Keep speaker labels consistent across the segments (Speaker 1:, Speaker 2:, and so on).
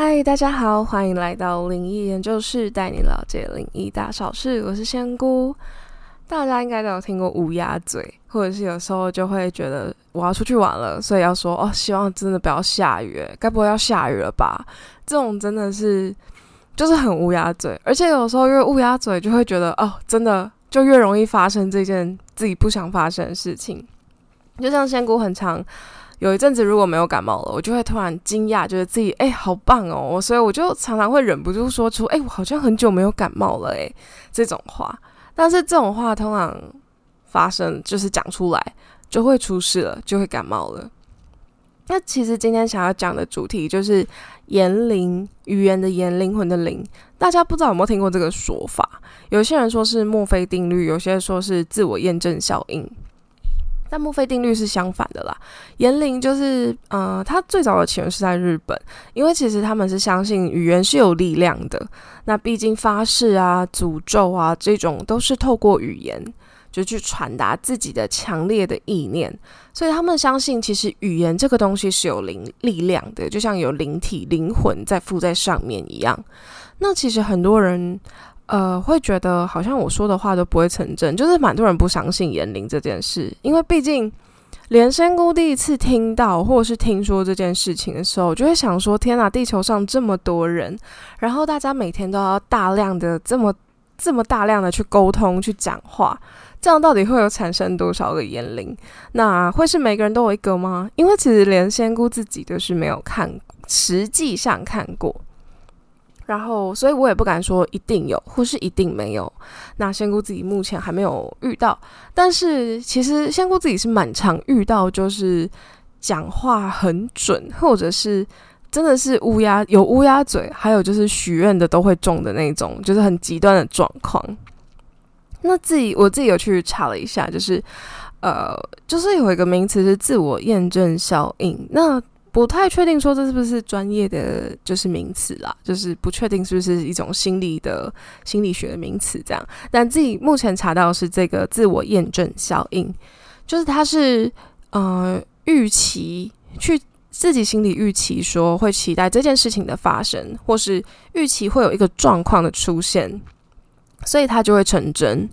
Speaker 1: 嗨，大家好，欢迎来到灵异研究室，带你了解灵异大小事。我是仙姑。大家应该都有听过乌鸦嘴，或者是有时候就会觉得我要出去玩了，所以要说哦，希望真的不要下雨，该不会要下雨了吧？这种真的是就是很乌鸦嘴，而且有时候越乌鸦嘴，就会觉得哦，真的就越容易发生这件自己不想发生的事情。就像仙姑很长有一阵子如果没有感冒了，我就会突然惊讶，觉得自己哎好棒哦，所以我就常常会忍不住说出哎，我好像很久没有感冒了哎这种话。但是这种话通常发生就是讲出来就会出事了，就会感冒了。那其实今天想要讲的主题就是言灵，语言的言，灵魂的灵。大家不知道有没有听过这个说法？有些人说是墨菲定律，有些人说是自我验证效应。但墨菲定律是相反的啦，言灵就是呃，它最早的起源是在日本，因为其实他们是相信语言是有力量的。那毕竟发誓啊、诅咒啊这种都是透过语言就去传达自己的强烈的意念，所以他们相信其实语言这个东西是有灵力量的，就像有灵体、灵魂在附在上面一样。那其实很多人。呃，会觉得好像我说的话都不会成真，就是蛮多人不相信言灵这件事，因为毕竟连仙姑第一次听到或者是听说这件事情的时候，就会想说：天哪，地球上这么多人，然后大家每天都要大量的这么这么大量的去沟通、去讲话，这样到底会有产生多少个言灵？那会是每个人都有一个吗？因为其实连仙姑自己都是没有看，实际上看过。然后，所以我也不敢说一定有，或是一定没有。那仙姑自己目前还没有遇到，但是其实仙姑自己是蛮常遇到，就是讲话很准，或者是真的是乌鸦有乌鸦嘴，还有就是许愿的都会中的那种，就是很极端的状况。那自己我自己有去查了一下，就是呃，就是有一个名词是自我验证效应。那不太确定说这是不是专业的就是名词啦，就是不确定是不是一种心理的心理学的名词这样。但自己目前查到是这个自我验证效应，就是它是呃预期去自己心里预期说会期待这件事情的发生，或是预期会有一个状况的出现，所以它就会成真，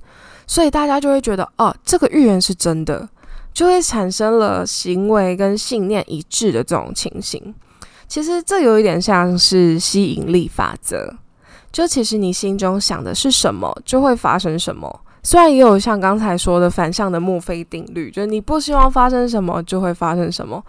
Speaker 1: 所以大家就会觉得哦，这个预言是真的。就会产生了行为跟信念一致的这种情形。其实这有一点像是吸引力法则，就其实你心中想的是什么，就会发生什么。虽然也有像刚才说的反向的墨菲定律，就是你不希望发生什么，就会发生什么。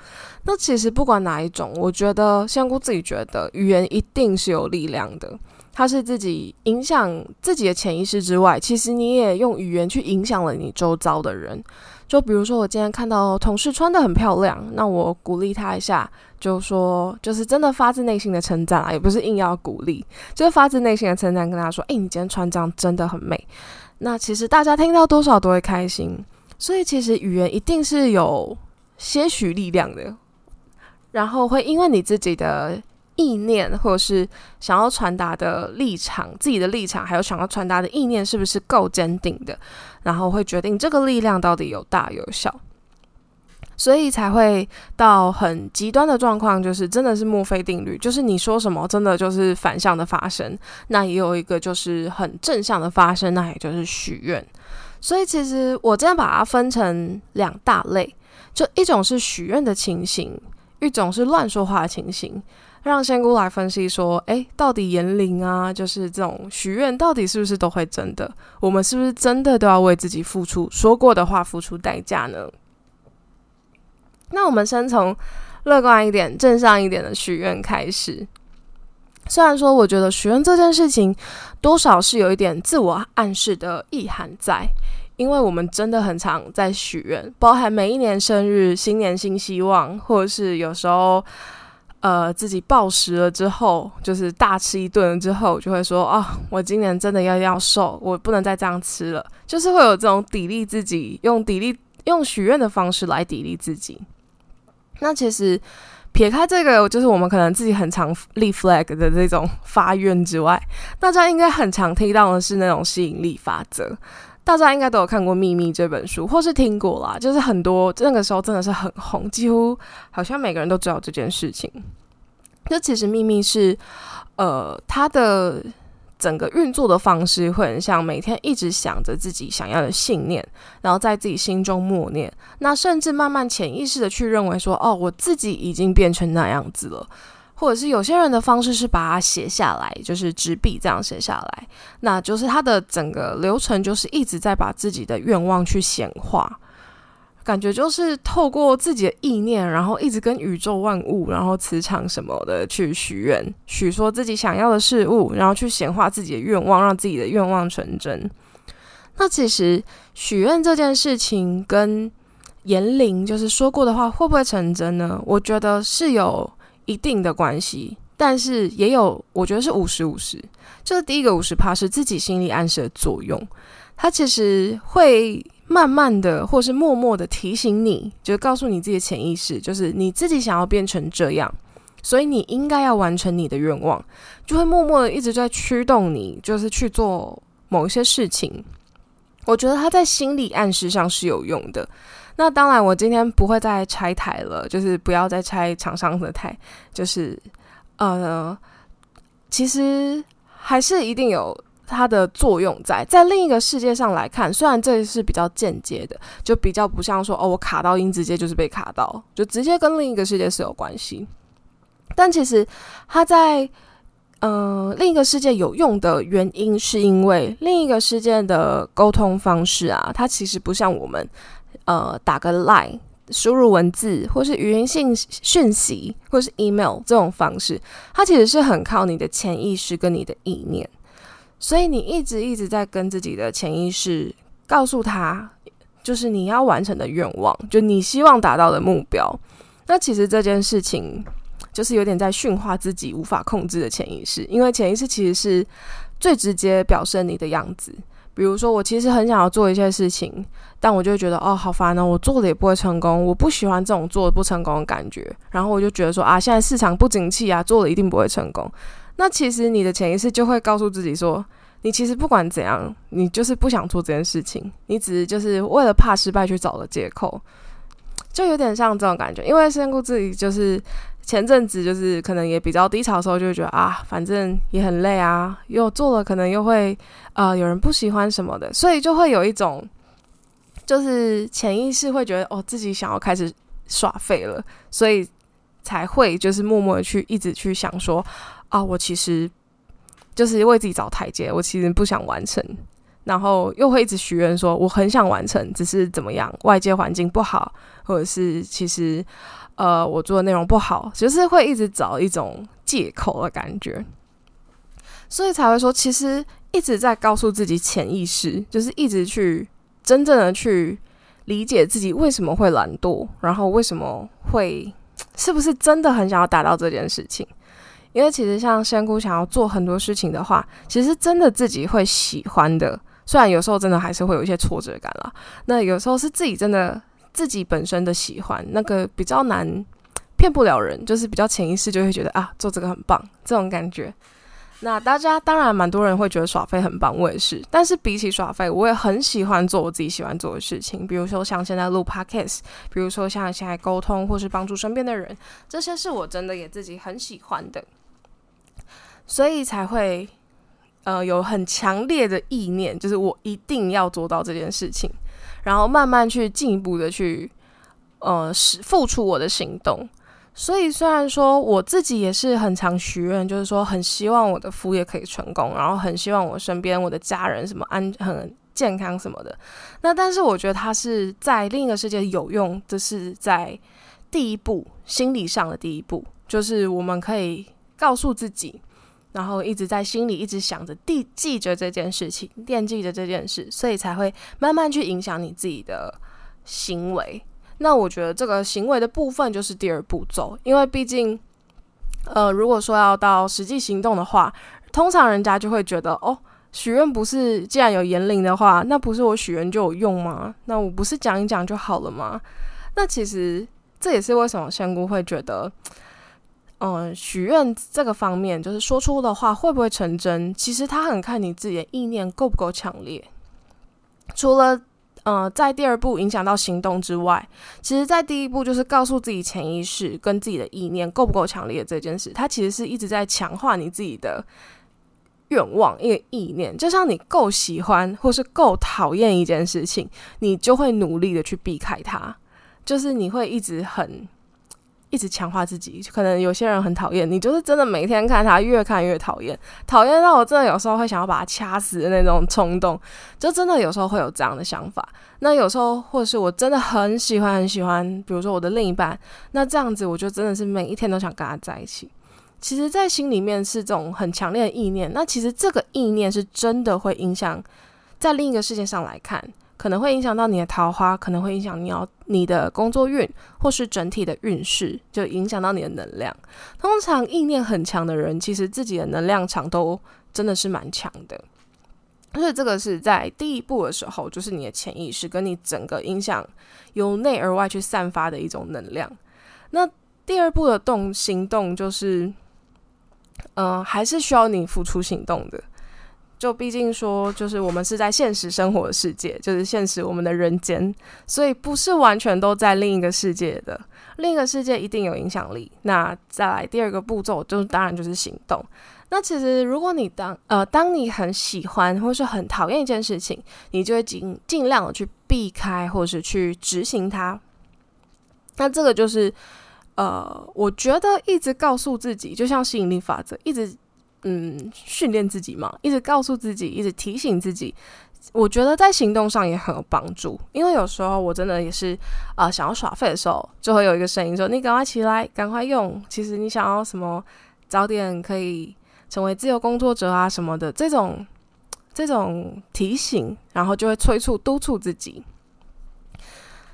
Speaker 1: 那其实不管哪一种，我觉得香菇自己觉得语言一定是有力量的，它是自己影响自己的潜意识之外，其实你也用语言去影响了你周遭的人。就比如说，我今天看到同事穿的很漂亮，那我鼓励他一下，就说就是真的发自内心的称赞啊，也不是硬要鼓励，就是发自内心的称赞，跟他说：“哎，你今天穿这样真的很美。”那其实大家听到多少都会开心，所以其实语言一定是有些许力量的，然后会因为你自己的。意念，或者是想要传达的立场，自己的立场，还有想要传达的意念，是不是够坚定的？然后会决定这个力量到底有大有小，所以才会到很极端的状况，就是真的是墨菲定律，就是你说什么，真的就是反向的发生。那也有一个就是很正向的发生，那也就是许愿。所以其实我这样把它分成两大类，就一种是许愿的情形，一种是乱说话的情形。让仙姑来分析说：“诶，到底言灵啊，就是这种许愿，到底是不是都会真的？我们是不是真的都要为自己付出说过的话付出代价呢？”那我们先从乐观一点、正向一点的许愿开始。虽然说，我觉得许愿这件事情多少是有一点自我暗示的意涵在，因为我们真的很常在许愿，包含每一年生日、新年新希望，或者是有时候。呃，自己暴食了之后，就是大吃一顿之后，就会说啊，我今年真的要要瘦，我不能再这样吃了，就是会有这种砥砺自己，用砥砺用许愿的方式来砥砺自己。那其实撇开这个，就是我们可能自己很常立 flag 的这种发愿之外，大家应该很常听到的是那种吸引力法则。大家应该都有看过《秘密》这本书，或是听过啦。就是很多那个时候真的是很红，几乎好像每个人都知道这件事情。那其实秘密是，呃，它的整个运作的方式会很像每天一直想着自己想要的信念，然后在自己心中默念，那甚至慢慢潜意识的去认为说，哦，我自己已经变成那样子了。或者是有些人的方式是把它写下来，就是纸笔这样写下来，那就是他的整个流程就是一直在把自己的愿望去显化，感觉就是透过自己的意念，然后一直跟宇宙万物，然后磁场什么的去许愿，许说自己想要的事物，然后去显化自己的愿望，让自己的愿望成真。那其实许愿这件事情跟言灵就是说过的话会不会成真呢？我觉得是有。一定的关系，但是也有，我觉得是五十五十。就是第一个五十趴是自己心理暗示的作用，它其实会慢慢的或是默默的提醒你，就告诉你自己的潜意识，就是你自己想要变成这样，所以你应该要完成你的愿望，就会默默的一直在驱动你，就是去做某一些事情。我觉得它在心理暗示上是有用的。那当然，我今天不会再拆台了，就是不要再拆厂商的台，就是呃，其实还是一定有它的作用在。在另一个世界上来看，虽然这是比较间接的，就比较不像说哦，我卡到音直接就是被卡到，就直接跟另一个世界是有关系。但其实它在呃另一个世界有用的原因，是因为另一个世界的沟通方式啊，它其实不像我们。呃，打个 line，输入文字，或是语音信讯息，或是 email 这种方式，它其实是很靠你的潜意识跟你的意念，所以你一直一直在跟自己的潜意识告诉他，就是你要完成的愿望，就你希望达到的目标。那其实这件事情就是有点在驯化自己无法控制的潜意识，因为潜意识其实是最直接表示你的样子。比如说，我其实很想要做一些事情，但我就觉得哦，好烦哦，我做的也不会成功，我不喜欢这种做的不成功的感觉。然后我就觉得说啊，现在市场不景气啊，做了一定不会成功。那其实你的潜意识就会告诉自己说，你其实不管怎样，你就是不想做这件事情，你只是就是为了怕失败去找了借口，就有点像这种感觉。因为先顾自己就是。前阵子就是可能也比较低潮的时候，就会觉得啊，反正也很累啊，又做了可能又会呃有人不喜欢什么的，所以就会有一种就是潜意识会觉得哦自己想要开始耍废了，所以才会就是默默的去一直去想说啊，我其实就是为自己找台阶，我其实不想完成，然后又会一直许愿说我很想完成，只是怎么样外界环境不好，或者是其实。呃，我做的内容不好，就是会一直找一种借口的感觉，所以才会说，其实一直在告诉自己潜意识，就是一直去真正的去理解自己为什么会懒惰，然后为什么会是不是真的很想要达到这件事情？因为其实像仙姑想要做很多事情的话，其实真的自己会喜欢的，虽然有时候真的还是会有一些挫折感啦。那有时候是自己真的。自己本身的喜欢，那个比较难骗不了人，就是比较潜意识就会觉得啊，做这个很棒这种感觉。那大家当然蛮多人会觉得耍废很棒，我也是。但是比起耍废，我也很喜欢做我自己喜欢做的事情，比如说像现在录 podcast，比如说像现在沟通或是帮助身边的人，这些是我真的也自己很喜欢的，所以才会呃有很强烈的意念，就是我一定要做到这件事情。然后慢慢去进一步的去，呃，使付出我的行动。所以虽然说我自己也是很常许愿，就是说很希望我的副业可以成功，然后很希望我身边我的家人什么安很健康什么的。那但是我觉得它是在另一个世界有用，这是在第一步心理上的第一步，就是我们可以告诉自己。然后一直在心里一直想着记记着这件事情，惦记着这件事，所以才会慢慢去影响你自己的行为。那我觉得这个行为的部分就是第二步骤，因为毕竟，呃，如果说要到实际行动的话，通常人家就会觉得，哦，许愿不是既然有言灵的话，那不是我许愿就有用吗？那我不是讲一讲就好了吗？那其实这也是为什么仙姑会觉得。嗯，许愿这个方面，就是说出的话会不会成真？其实它很看你自己的意念够不够强烈。除了呃，在第二步影响到行动之外，其实，在第一步就是告诉自己潜意识跟自己的意念够不够强烈这件事，它其实是一直在强化你自己的愿望，一个意念。就像你够喜欢或是够讨厌一件事情，你就会努力的去避开它，就是你会一直很。一直强化自己，可能有些人很讨厌你，就是真的每天看他，越看越讨厌，讨厌到我真的有时候会想要把他掐死的那种冲动，就真的有时候会有这样的想法。那有时候，或者是我真的很喜欢很喜欢，比如说我的另一半，那这样子我就真的是每一天都想跟他在一起。其实，在心里面是这种很强烈的意念，那其实这个意念是真的会影响，在另一个世界上来看。可能会影响到你的桃花，可能会影响你要你的工作运，或是整体的运势，就影响到你的能量。通常意念很强的人，其实自己的能量场都真的是蛮强的。所以这个是在第一步的时候，就是你的潜意识跟你整个影响由内而外去散发的一种能量。那第二步的动行动，就是嗯，还是需要你付出行动的。就毕竟说，就是我们是在现实生活的世界，就是现实我们的人间，所以不是完全都在另一个世界的。另一个世界一定有影响力。那再来第二个步骤，就当然就是行动。那其实如果你当呃，当你很喜欢或是很讨厌一件事情，你就会尽尽量的去避开，或是去执行它。那这个就是呃，我觉得一直告诉自己，就像吸引力法则，一直。嗯，训练自己嘛，一直告诉自己，一直提醒自己，我觉得在行动上也很有帮助。因为有时候我真的也是啊，想要耍废的时候，就会有一个声音说：“你赶快起来，赶快用。”其实你想要什么，早点可以成为自由工作者啊什么的，这种这种提醒，然后就会催促督促自己。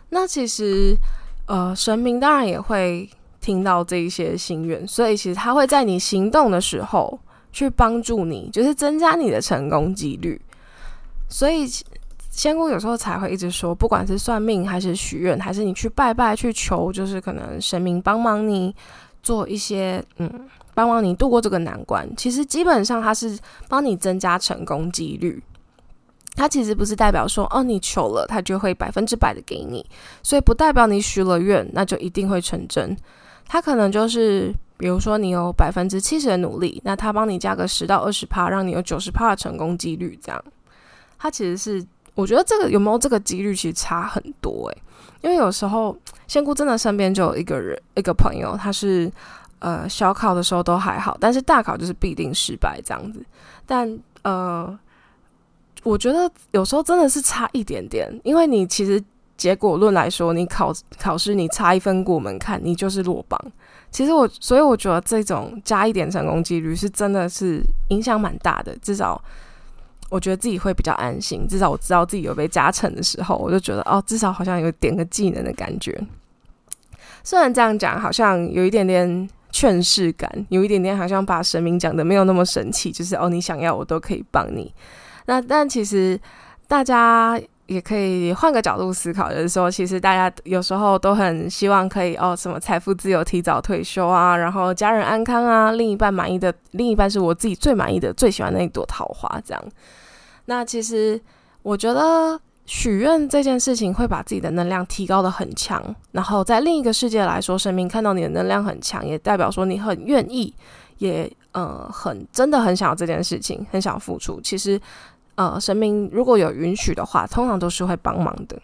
Speaker 1: 那其实呃，神明当然也会听到这一些心愿，所以其实他会在你行动的时候。去帮助你，就是增加你的成功几率。所以仙姑有时候才会一直说，不管是算命还是许愿，还是你去拜拜去求，就是可能神明帮忙你做一些，嗯，帮忙你度过这个难关。其实基本上它是帮你增加成功几率。它其实不是代表说，哦，你求了，它就会百分之百的给你。所以不代表你许了愿，那就一定会成真。它可能就是。比如说，你有百分之七十的努力，那他帮你加个十到二十趴，让你有九十趴的成功几率。这样，他其实是我觉得这个有没有这个几率其实差很多诶，因为有时候仙姑真的身边就有一个人一个朋友，他是呃小考的时候都还好，但是大考就是必定失败这样子。但呃，我觉得有时候真的是差一点点，因为你其实结果论来说，你考考试你差一分过门槛，你就是落榜。其实我，所以我觉得这种加一点成功几率是真的是影响蛮大的。至少我觉得自己会比较安心。至少我知道自己有被加成的时候，我就觉得哦，至少好像有点个技能的感觉。虽然这样讲好像有一点点劝世感，有一点点好像把神明讲的没有那么神奇，就是哦，你想要我都可以帮你。那但其实大家。也可以换个角度思考，就是说，其实大家有时候都很希望可以哦，什么财富自由、提早退休啊，然后家人安康啊，另一半满意的，另一半是我自己最满意的、最喜欢那一朵桃花，这样。那其实我觉得许愿这件事情会把自己的能量提高的很强，然后在另一个世界来说，神明看到你的能量很强，也代表说你很愿意，也呃很真的很想要这件事情，很想付出。其实。呃，神明如果有允许的话，通常都是会帮忙的。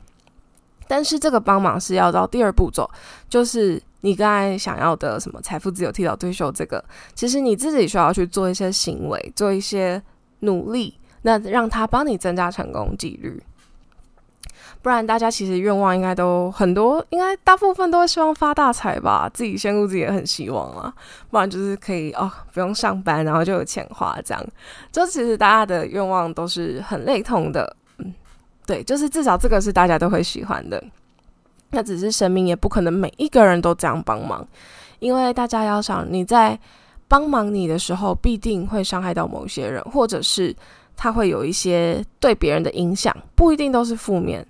Speaker 1: 但是这个帮忙是要到第二步骤，就是你刚才想要的什么财富自由、提早退休，这个其实你自己需要去做一些行为，做一些努力，那让他帮你增加成功几率。不然，大家其实愿望应该都很多，应该大部分都会希望发大财吧。自己先顾自己也很希望啊，不然就是可以哦，不用上班，然后就有钱花这样。就其实大家的愿望都是很类同的，嗯，对，就是至少这个是大家都会喜欢的。那只是神明也不可能每一个人都这样帮忙，因为大家要想你在帮忙你的时候，必定会伤害到某些人，或者是。它会有一些对别人的影响，不一定都是负面，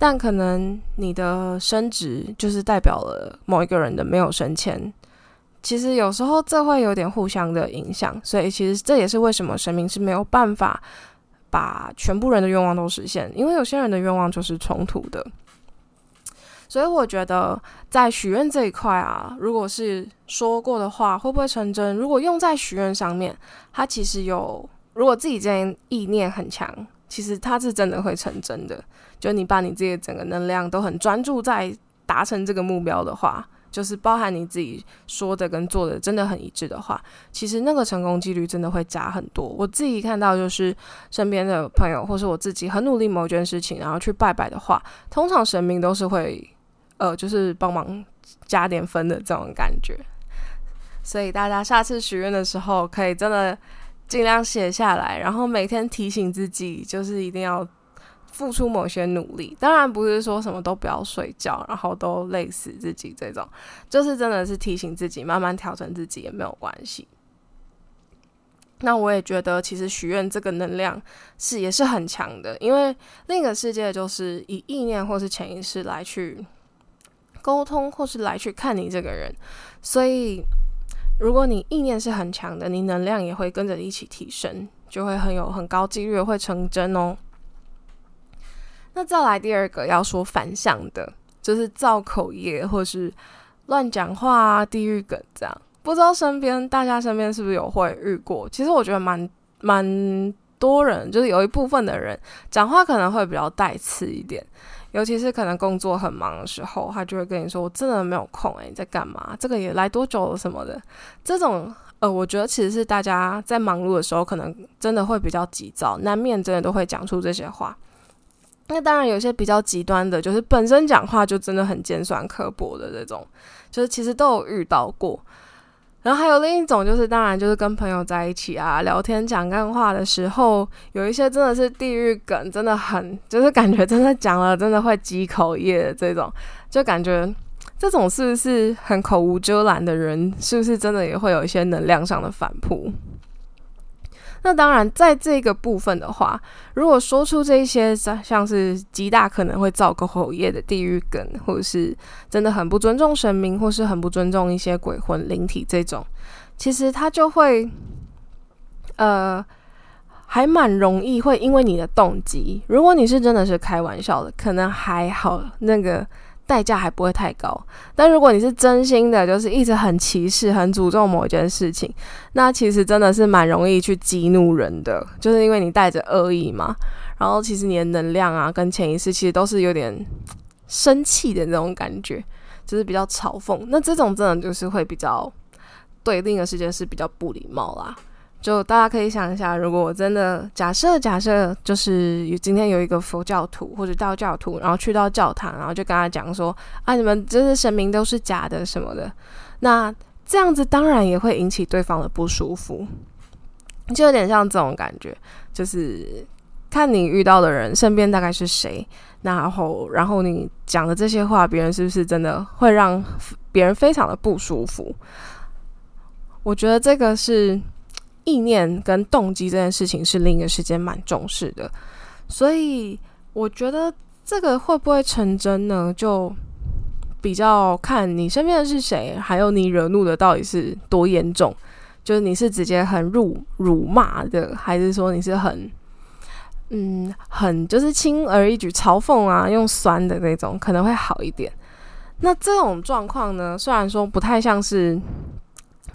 Speaker 1: 但可能你的升职就是代表了某一个人的没有升迁。其实有时候这会有点互相的影响，所以其实这也是为什么神明是没有办法把全部人的愿望都实现，因为有些人的愿望就是冲突的。所以我觉得在许愿这一块啊，如果是说过的话会不会成真？如果用在许愿上面，它其实有，如果自己这意念很强，其实它是真的会成真的。就你把你自己的整个能量都很专注在达成这个目标的话，就是包含你自己说的跟做的真的很一致的话，其实那个成功几率真的会加很多。我自己看到就是身边的朋友或是我自己很努力某件事情，然后去拜拜的话，通常神明都是会。呃，就是帮忙加点分的这种感觉，所以大家下次许愿的时候，可以真的尽量写下来，然后每天提醒自己，就是一定要付出某些努力。当然不是说什么都不要睡觉，然后都累死自己这种，就是真的是提醒自己，慢慢调整自己也没有关系。那我也觉得，其实许愿这个能量是也是很强的，因为另一个世界就是以意念或是潜意识来去。沟通，或是来去看你这个人，所以如果你意念是很强的，你能量也会跟着一起提升，就会很有很高几率会成真哦。那再来第二个要说反向的，就是造口业或是乱讲话啊、地狱梗这样。不知道身边大家身边是不是有会遇过？其实我觉得蛮蛮多人，就是有一部分的人讲话可能会比较带刺一点。尤其是可能工作很忙的时候，他就会跟你说：“我真的没有空，诶，你在干嘛？这个也来多久了什么的。”这种呃，我觉得其实是大家在忙碌的时候，可能真的会比较急躁，难免真的都会讲出这些话。那当然，有些比较极端的，就是本身讲话就真的很尖酸刻薄的这种，就是其实都有遇到过。然后还有另一种，就是当然就是跟朋友在一起啊，聊天讲干话的时候，有一些真的是地狱梗，真的很就是感觉真的讲了，真的会积口业这种，就感觉这种是不是很口无遮拦的人，是不是真的也会有一些能量上的反扑？那当然，在这个部分的话，如果说出这些像像是极大可能会造个口业的地狱梗，或者是真的很不尊重神明，或是很不尊重一些鬼魂灵体这种，其实他就会，呃，还蛮容易会因为你的动机，如果你是真的是开玩笑的，可能还好那个。代价还不会太高，但如果你是真心的，就是一直很歧视、很诅咒某一件事情，那其实真的是蛮容易去激怒人的，就是因为你带着恶意嘛。然后其实你的能量啊，跟潜意识其实都是有点生气的那种感觉，就是比较嘲讽。那这种真的就是会比较对另一个世界是比较不礼貌啦。就大家可以想一下，如果我真的假设假设，就是今天有一个佛教徒或者道教徒，然后去到教堂，然后就跟他讲说啊，你们这些神明都是假的什么的，那这样子当然也会引起对方的不舒服，就有点像这种感觉，就是看你遇到的人身边大概是谁，然后然后你讲的这些话，别人是不是真的会让别人非常的不舒服？我觉得这个是。意念跟动机这件事情是另一个世界蛮重视的，所以我觉得这个会不会成真呢？就比较看你身边的是谁，还有你惹怒的到底是多严重。就是你是直接很辱辱骂的，还是说你是很嗯很就是轻而易举嘲讽啊，用酸的那种可能会好一点。那这种状况呢，虽然说不太像是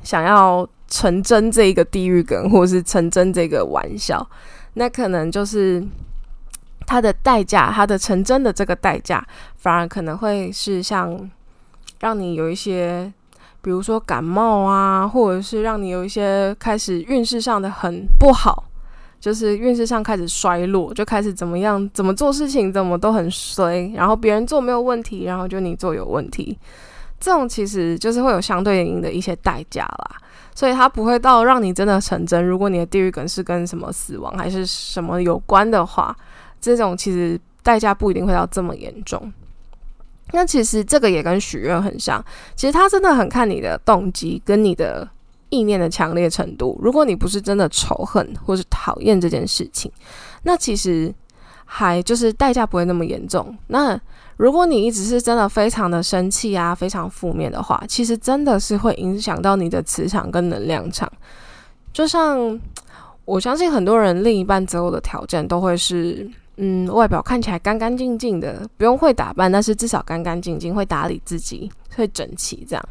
Speaker 1: 想要。成真这个地狱梗，或者是成真这个玩笑，那可能就是它的代价，它的成真的这个代价，反而可能会是像让你有一些，比如说感冒啊，或者是让你有一些开始运势上的很不好，就是运势上开始衰落，就开始怎么样，怎么做事情怎么都很衰，然后别人做没有问题，然后就你做有问题，这种其实就是会有相对应的一些代价啦。所以它不会到让你真的成真。如果你的地狱梗是跟什么死亡还是什么有关的话，这种其实代价不一定会到这么严重。那其实这个也跟许愿很像，其实它真的很看你的动机跟你的意念的强烈程度。如果你不是真的仇恨或是讨厌这件事情，那其实还就是代价不会那么严重。那如果你一直是真的非常的生气啊，非常负面的话，其实真的是会影响到你的磁场跟能量场。就像我相信很多人另一半择偶的条件都会是，嗯，外表看起来干干净净的，不用会打扮，但是至少干干净净，会打理自己，会整齐这样。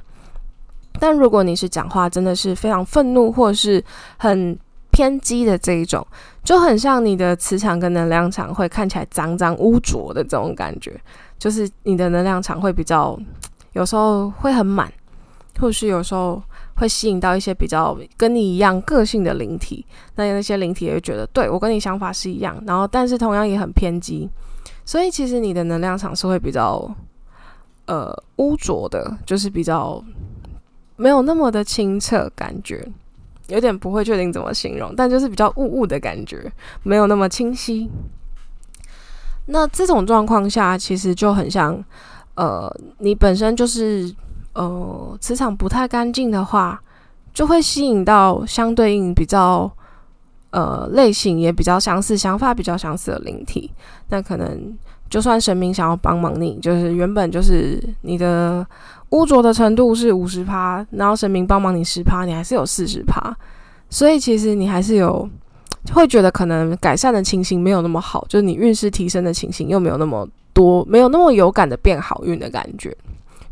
Speaker 1: 但如果你是讲话真的是非常愤怒，或是很偏激的这一种，就很像你的磁场跟能量场会看起来脏脏污浊的这种感觉，就是你的能量场会比较，有时候会很满，或是有时候。会吸引到一些比较跟你一样个性的灵体，那那些灵体也会觉得，对我跟你想法是一样，然后但是同样也很偏激，所以其实你的能量场是会比较呃污浊的，就是比较没有那么的清澈，感觉有点不会确定怎么形容，但就是比较雾雾的感觉，没有那么清晰。那这种状况下，其实就很像呃，你本身就是。呃，磁场不太干净的话，就会吸引到相对应比较呃类型也比较相似、想法比较相似的灵体。那可能就算神明想要帮忙你，就是原本就是你的污浊的程度是五十趴，然后神明帮忙你十趴，你还是有四十趴。所以其实你还是有会觉得可能改善的情形没有那么好，就是你运势提升的情形又没有那么多，没有那么有感的变好运的感觉。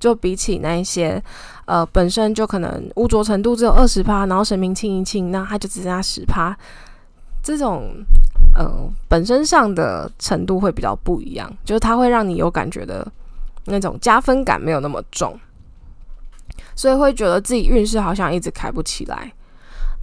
Speaker 1: 就比起那一些，呃，本身就可能污浊程度只有二十趴，然后神明清一清，那它就只剩下十趴，这种呃本身上的程度会比较不一样，就是它会让你有感觉的那种加分感没有那么重，所以会觉得自己运势好像一直开不起来。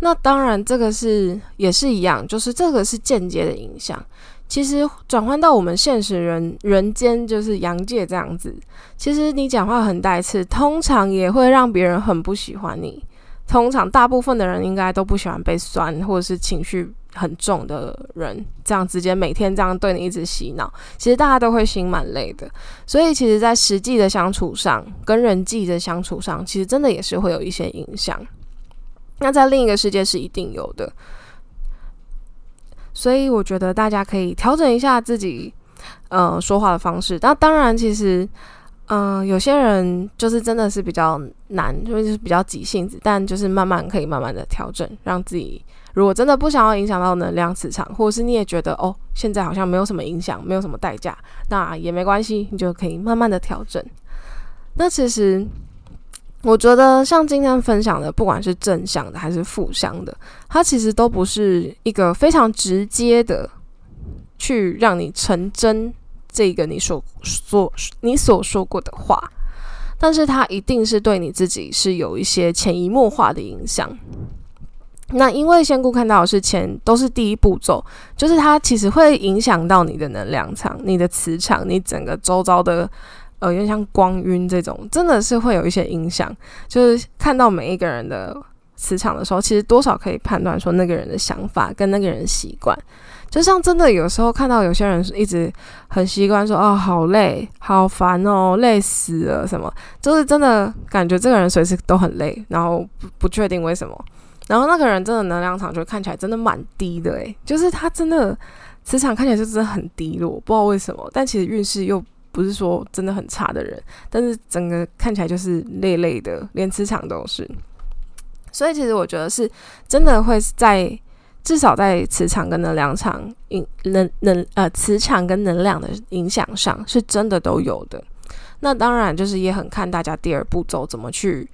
Speaker 1: 那当然，这个是也是一样，就是这个是间接的影响。其实转换到我们现实人人间，就是阳界这样子。其实你讲话很带刺，通常也会让别人很不喜欢你。通常大部分的人应该都不喜欢被酸，或者是情绪很重的人，这样直接每天这样对你一直洗脑。其实大家都会心蛮累的。所以其实，在实际的相处上，跟人际的相处上，其实真的也是会有一些影响。那在另一个世界是一定有的。所以我觉得大家可以调整一下自己，呃，说话的方式。那当然，其实，嗯，有些人就是真的是比较难，就是比较急性子。但就是慢慢可以慢慢的调整，让自己如果真的不想要影响到能量磁场，或者是你也觉得哦，现在好像没有什么影响，没有什么代价，那也没关系，你就可以慢慢的调整。那其实。我觉得像今天分享的，不管是正向的还是负向的，它其实都不是一个非常直接的去让你成真这个你所所你所说过的话，但是它一定是对你自己是有一些潜移默化的影响。那因为仙姑看到的是前都是第一步骤，就是它其实会影响到你的能量场、你的磁场、你整个周遭的。呃，有点像光晕这种，真的是会有一些影响。就是看到每一个人的磁场的时候，其实多少可以判断说那个人的想法跟那个人习惯。就像真的有时候看到有些人一直很习惯说：“哦，好累，好烦哦，累死了。”什么，就是真的感觉这个人随时都很累，然后不不确定为什么。然后那个人真的能量场就看起来真的蛮低的，诶，就是他真的磁场看起来就真的很低落，不知道为什么。但其实运势又。不是说真的很差的人，但是整个看起来就是累累的，连磁场都是。所以其实我觉得是真的会在至少在磁场跟能量场影能能呃磁场跟能量的影响上，是真的都有的。那当然就是也很看大家第二步骤怎么去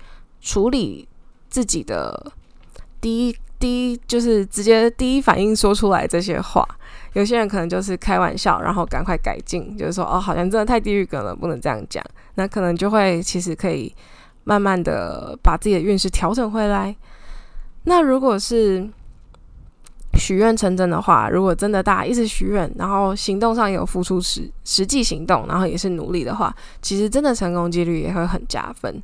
Speaker 1: 处理自己的第一第一就是直接第一反应说出来这些话。有些人可能就是开玩笑，然后赶快改进，就是说哦，好像真的太地狱梗了，不能这样讲。那可能就会其实可以慢慢的把自己的运势调整回来。那如果是许愿成真的话，如果真的大家一直许愿，然后行动上有付出实实际行动，然后也是努力的话，其实真的成功几率也会很加分。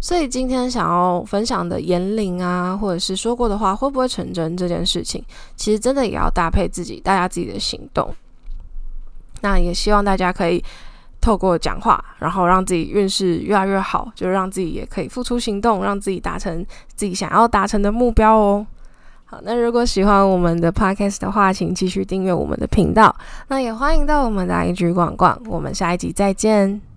Speaker 1: 所以今天想要分享的言灵啊，或者是说过的话，会不会成真这件事情，其实真的也要搭配自己大家自己的行动。那也希望大家可以透过讲话，然后让自己运势越来越好，就让自己也可以付出行动，让自己达成自己想要达成的目标哦。好，那如果喜欢我们的 podcast 的话，请继续订阅我们的频道。那也欢迎到我们的 IG 逛逛，我们下一集再见。